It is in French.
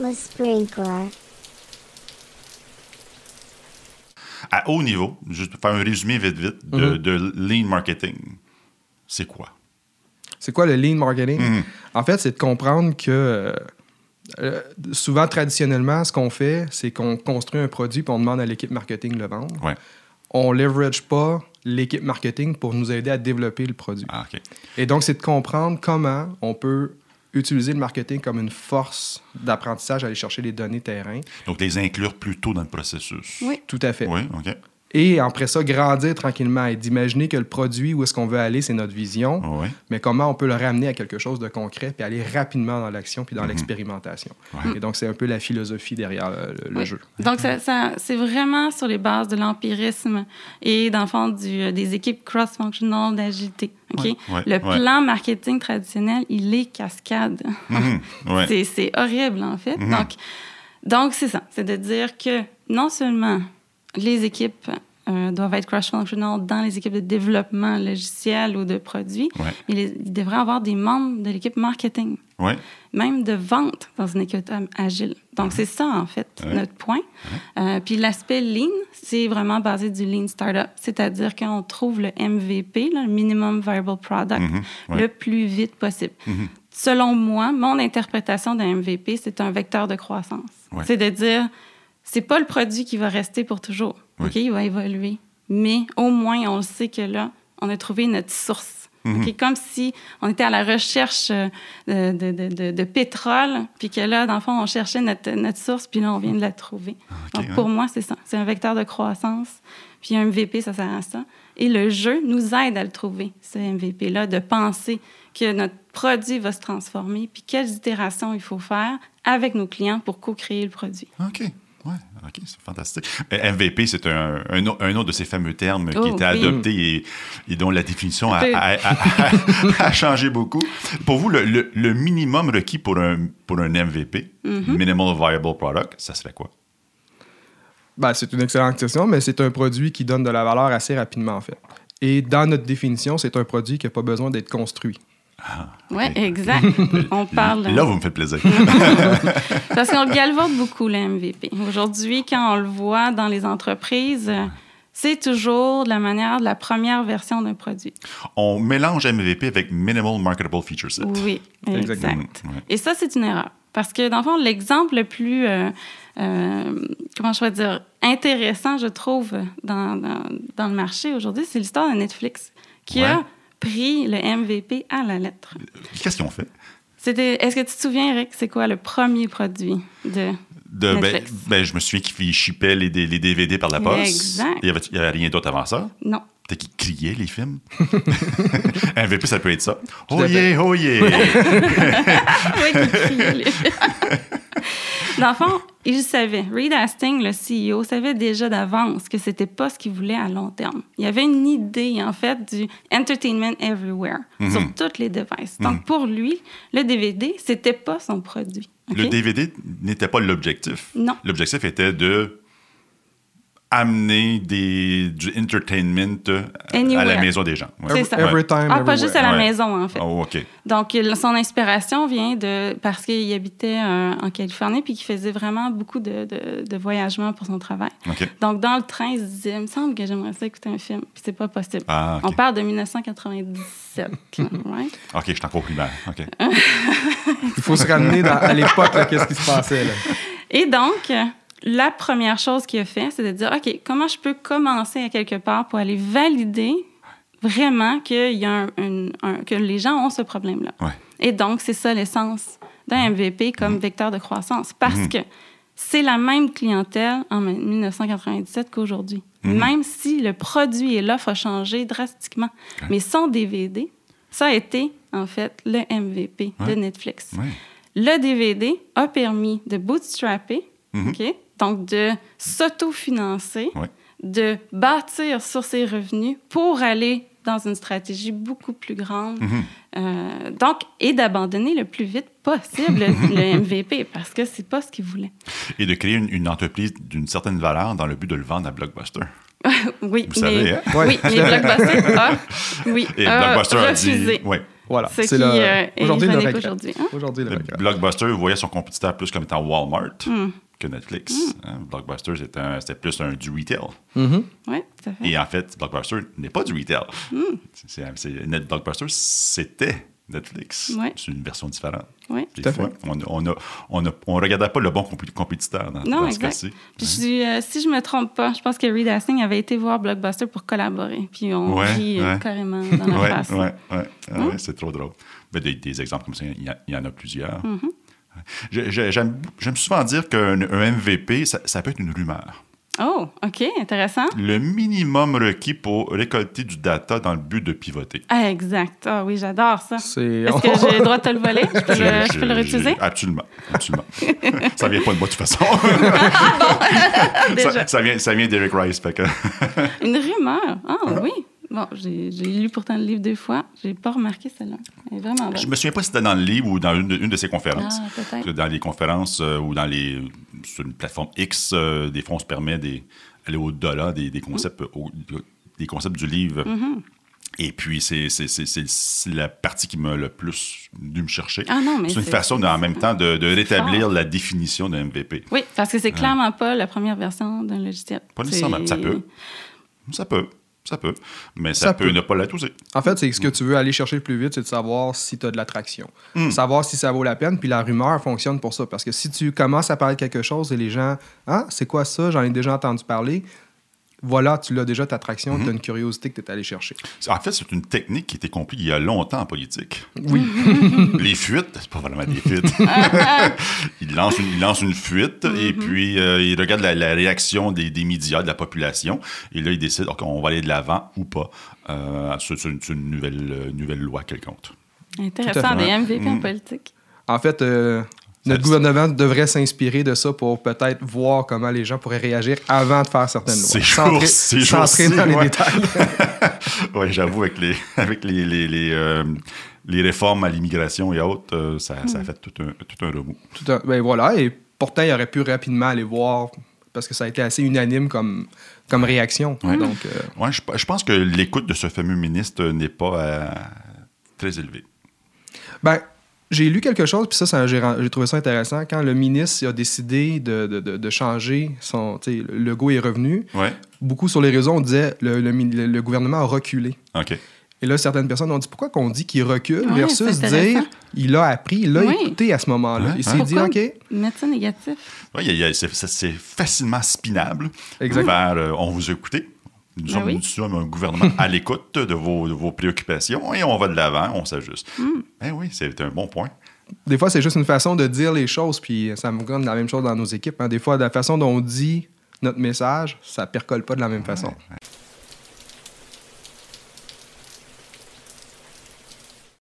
Le sprinkler. À haut niveau, juste pour faire un résumé vite, vite, de, de lean marketing, c'est quoi? C'est quoi le lean marketing? Mhm. En fait, c'est de comprendre que euh, souvent, traditionnellement, ce qu'on fait, c'est qu'on construit un produit puis on demande à l'équipe marketing de le vendre. Ouais. On leverage pas l'équipe marketing pour nous aider à développer le produit. Ah. Et donc, c'est de comprendre comment on peut utiliser le marketing comme une force d'apprentissage, aller chercher les données terrain. Donc, les inclure plus tôt dans le processus. Oui. Tout à fait. Oui, OK. Et après ça, grandir tranquillement et d'imaginer que le produit, où est-ce qu'on veut aller, c'est notre vision, Oui. mais comment on peut le ramener à quelque chose de concret puis aller rapidement dans l'action puis dans Mhm. l'expérimentation. Ouais. Et donc, c'est un peu la philosophie derrière le, le- Oui. jeu. Donc, ça, ça- c'est vraiment sur les bases de l'empirisme et, dans le fond, du- des équipes cross-functional d'agilité. OK? Ouais, ouais, le ouais. plan marketing traditionnel, il est cascade. Mhm. Ouais. C'est- C'est horrible, en fait. Mhm. Donc, donc c'est ça. C'est de dire que non seulement les équipes euh, doivent être cross-functional dans les équipes de développement logiciel ou de produits, Ouais. les- il devrait avoir des membres de l'équipe marketing Ouais. même de vente dans une équipe agile. Donc, c'est ça, en fait, notre point. Euh, puis l'aspect lean, c'est vraiment basé du lean startup, c'est-à-dire qu'on trouve le MVP, là, le minimum viable product, Mhm. Ouais. le plus vite possible. Mhm. Selon moi, mon interprétation d'un MVP, c'est un vecteur de croissance. C'est de dire, c'est pas le produit qui va rester pour toujours. Oui. OK, il va évoluer. Mais au moins, on sait que là, on a trouvé notre source. Mhm. OK, Comme si on était à la recherche euh, de, de- de- de- pétrole, puis que là, dans le fond, on cherchait notre, notre source, puis là, on vient de la trouver. Donc, ouais. pour moi, c'est ça. C'est un vecteur de croissance. Puis un MVP, ça sert à ça. Et le jeu nous aide à le trouver, ce MVP-là, de penser que notre produit va se transformer, puis quelles itérations il faut faire avec nos clients pour co-créer le produit. OK. Ouais, OK, c'est fantastique. Euh, MVP, c'est un, un, au- un autre de ces fameux termes Oh, qui était oui. adopté et, et dont la définition a, Un peu. a- a- a changé beaucoup. Pour vous, le, le- le minimum requis pour un, pour un MVP, Mm-hmm. Minimal Viable Product, ça serait quoi? Ben, c'est une excellente question, mais c'est un produit qui donne de la valeur assez rapidement, en fait. Et dans notre définition, c'est un produit qui n'a pas besoin d'être construit. Oui, OK. exact. On parle. Là, vous me faites plaisir. Parce qu'on le galvaude beaucoup, le MVP. Aujourd'hui, quand on le voit dans les entreprises, c'est toujours de la manière de la première version d'un produit. On mélange MVP avec Minimal Marketable Feature Set. Oui, exact. Exactement. Ouais. Et ça, c'est une erreur. Parce que, dans le fond, l'exemple le plus, euh, euh, comment je vais dire, intéressant, je trouve, dans, dans, dans le marché aujourd'hui, c'est l'histoire de Netflix, qui a Ouais. Pris le MVP à la lettre. Qu'est-ce qu'ils ont fait? C'était, est-ce que tu te souviens, Eric, c'est quoi le premier produit de... De, ben, Netflix? ben, je me souviens qu'ils shippaient les, les DVD par la poste. Exact. Il n'y avait, rien d'autre avant ça? Non. Peut-être qu'ils criaient, les films? MVP, ça peut être ça. Oh yeah, oh yeah! Oui, criait, les- Dans le fond, il savait. Reed Hastings, le CEO, savait déjà d'avance que c'était pas ce qu'il voulait à long terme. Il avait une idée, en fait, du entertainment everywhere sur toutes les devices. Donc, pour lui, le DVD, c'était pas son produit. Le? DVD n'était pas l'objectif. Non. L'objectif était de amener des, du entertainment euh, à la maison des gens. Ouais. C'est ça. Every time, Ah, pas juste à la Ouais. maison, en fait. Oh, OK. Donc, son inspiration vient de parce qu'il habitait euh, en Californie puis qu'il faisait vraiment beaucoup de, de, de voyagements pour son travail. OK. Donc, dans le train, il se disait, il me semble que j'aimerais ça écouter un film. Puis c'est pas possible. Ah. On parle de 1997, là, right? OK, je suis encore primaire. OK. Il faut se ramener dans- à l'époque, qu'est-ce qui se passait. Là? Et donc, euh, la première chose qu'il a fait, c'est de dire, OK, comment je peux commencer à quelque part pour aller valider vraiment qu'il y a un, un- un- que les gens ont ce problème-là? Ouais. Et donc, c'est ça l'essence d'un MVP comme Mhm. vecteur de croissance. Parce que c'est la même clientèle en 1997 qu'aujourd'hui. Même si le produit et l'offre a changé drastiquement. Mais son DVD, ça a été, en fait, le MVP Ouais. de Netflix. Ouais. Le DVD a permis de bootstrapper, Mhm. Donc de s'autofinancer, Ouais. de bâtir sur ses revenus pour aller dans une stratégie beaucoup plus grande. Mhm. Euh, donc, et d'abandonner le plus vite possible le, MVP parce que c'est pas ce qu'il voulait. Et de créer une, une entreprise d'une certaine valeur dans le but de le vendre à Blockbuster. oui, Vous savez, mais, hein? Ouais. oui, mais Blockbuster a, oui, Et a Blockbuster a dit. Ouais. Voilà. Ce c'est qui le- euh, est aujourd'hui le aujourd'hui. hein? Aujourd'hui, le Le regret. Blockbuster voyait son compétiteur plus comme étant Walmart Hmm. Que Netflix. hein. Blockbuster, c'était plus un, du retail. Mhm. Oui, tout à fait. Et en fait, Blockbuster n'est pas du retail. Net Blockbuster, c'était Netflix. Ouais. C'est une version différente. Oui. Tout à fois, on ne on a- on a- on regardait pas le bon compé- compétiteur dans, Non, dans ce cas-ci. Puis je suis, euh, si je me trompe pas, je pense que Reed Hastings avait été voir Blockbuster pour collaborer. Puis on Ouais, rit euh, ouais. carrément dans la face. Ah Hein? c'est trop drôle. Ben, des, des exemples comme ça, il y, a- il y en a plusieurs. Mm-hmm. J'aime souvent dire qu'un un MVP, ça, ça peut être une rumeur. Oh, OK, intéressant. Le minimum requis pour récolter du data dans le but de pivoter. Ah, exact. Ah oui, j'adore ça. Est-ce que j'ai le droit de te le voler? Je peux, le, je peux le réutiliser? Absolument, absolument. ça vient pas de moi de toute façon. Déjà. ça, ça vient, ça vient d'Eric Rice. fait que- Une rumeur. Ah oui. Bon, j'ai lu pourtant le livre deux fois. J'ai pas remarqué celle-là. Elle est vraiment Je me souviens pas si c'était dans le livre ou dans une de, une de ses conférences. Ah, peut-être. Dans les conférences euh, ou dans les sur une plateforme X, euh, des fois on se permet d'aller au-delà des, des concepts au- des concepts du livre. Mm-hmm. Et puis c'est la partie qui m'a le plus dû me chercher. Ah non, mais c'est une façon de- en même temps de, de rétablir fort. la définition d'un MVP. Oui, parce que c'est clairement pas la première version d'un logiciel. Pas nécessairement. Ça peut. Ça peut. Ça peut. Mais ça, Ça peut, peut. ne pas l'être aussi. En fait, c'est ce que tu veux aller chercher le plus vite, c'est de savoir si tu as de l'attraction. Hmm. Savoir si ça vaut la peine, puis la rumeur fonctionne pour ça. Parce que si tu commences à parler de quelque chose et les gens, ah, c'est quoi ça, j'en ai déjà entendu parler, voilà, tu l'as déjà ta attraction, Hmm. tu as une curiosité que tu es allé chercher. En fait, c'est une technique qui était comprise il y a longtemps en politique. Oui. les fuites, c'est pas vraiment des fuites. il, lance une, il lance une fuite et puis euh, il regarde la, la réaction des, des médias, de la population. Et là, il décide, OK, on va aller de l'avant ou pas euh, sur, sur une, sur une nouvelle, euh, nouvelle loi quelconque. Intéressant, des MVP en Mm. politique. En fait, euh, notre gouvernement devrait s'inspirer de ça pour peut-être voir comment les gens pourraient réagir avant de faire certaines lois. C'est entrer- c'est jour-ci, dans les ouais. détails. oui, j'avoue, avec les, avec les, les, les, euh, les réformes à l'immigration et autres, euh, ça, ça a fait tout un, tout un remous. Tout un- ben voilà, et pourtant, il aurait pu rapidement aller voir, parce que ça a été assez unanime comme, comme réaction. Ouais. Donc, euh, Ouais, je, je pense que l'écoute de ce fameux ministre n'est pas euh, très élevée. ben, j'ai lu quelque chose, puis ça, ça, j'ai trouvé ça intéressant. Quand le ministre a décidé de, de- de- de changer son. Le logo est revenu. Ouais, Beaucoup sur les réseaux, on disait le, le, mi- le- le gouvernement a reculé. OK. Et là, certaines personnes ont dit pourquoi qu'on dit qu'il recule versus dire il a appris, il l'a Oui. écouté à ce moment-là. Il s'est dit OK, mettre ça négatif? A- a- c'est facilement spinable Exact. vers euh, on vous a écouté. Nous Ben sommes, oui? nous sommes un gouvernement à l'écoute de vos, de vos préoccupations et on va de l'avant, on s'ajuste. Hmm. Ben oui, c'est un bon point. des fois, c'est juste une façon de dire les choses, puis ça me donne la même chose dans nos équipes. hein. Des fois, la façon dont on dit notre message, ça percole pas de la même façon.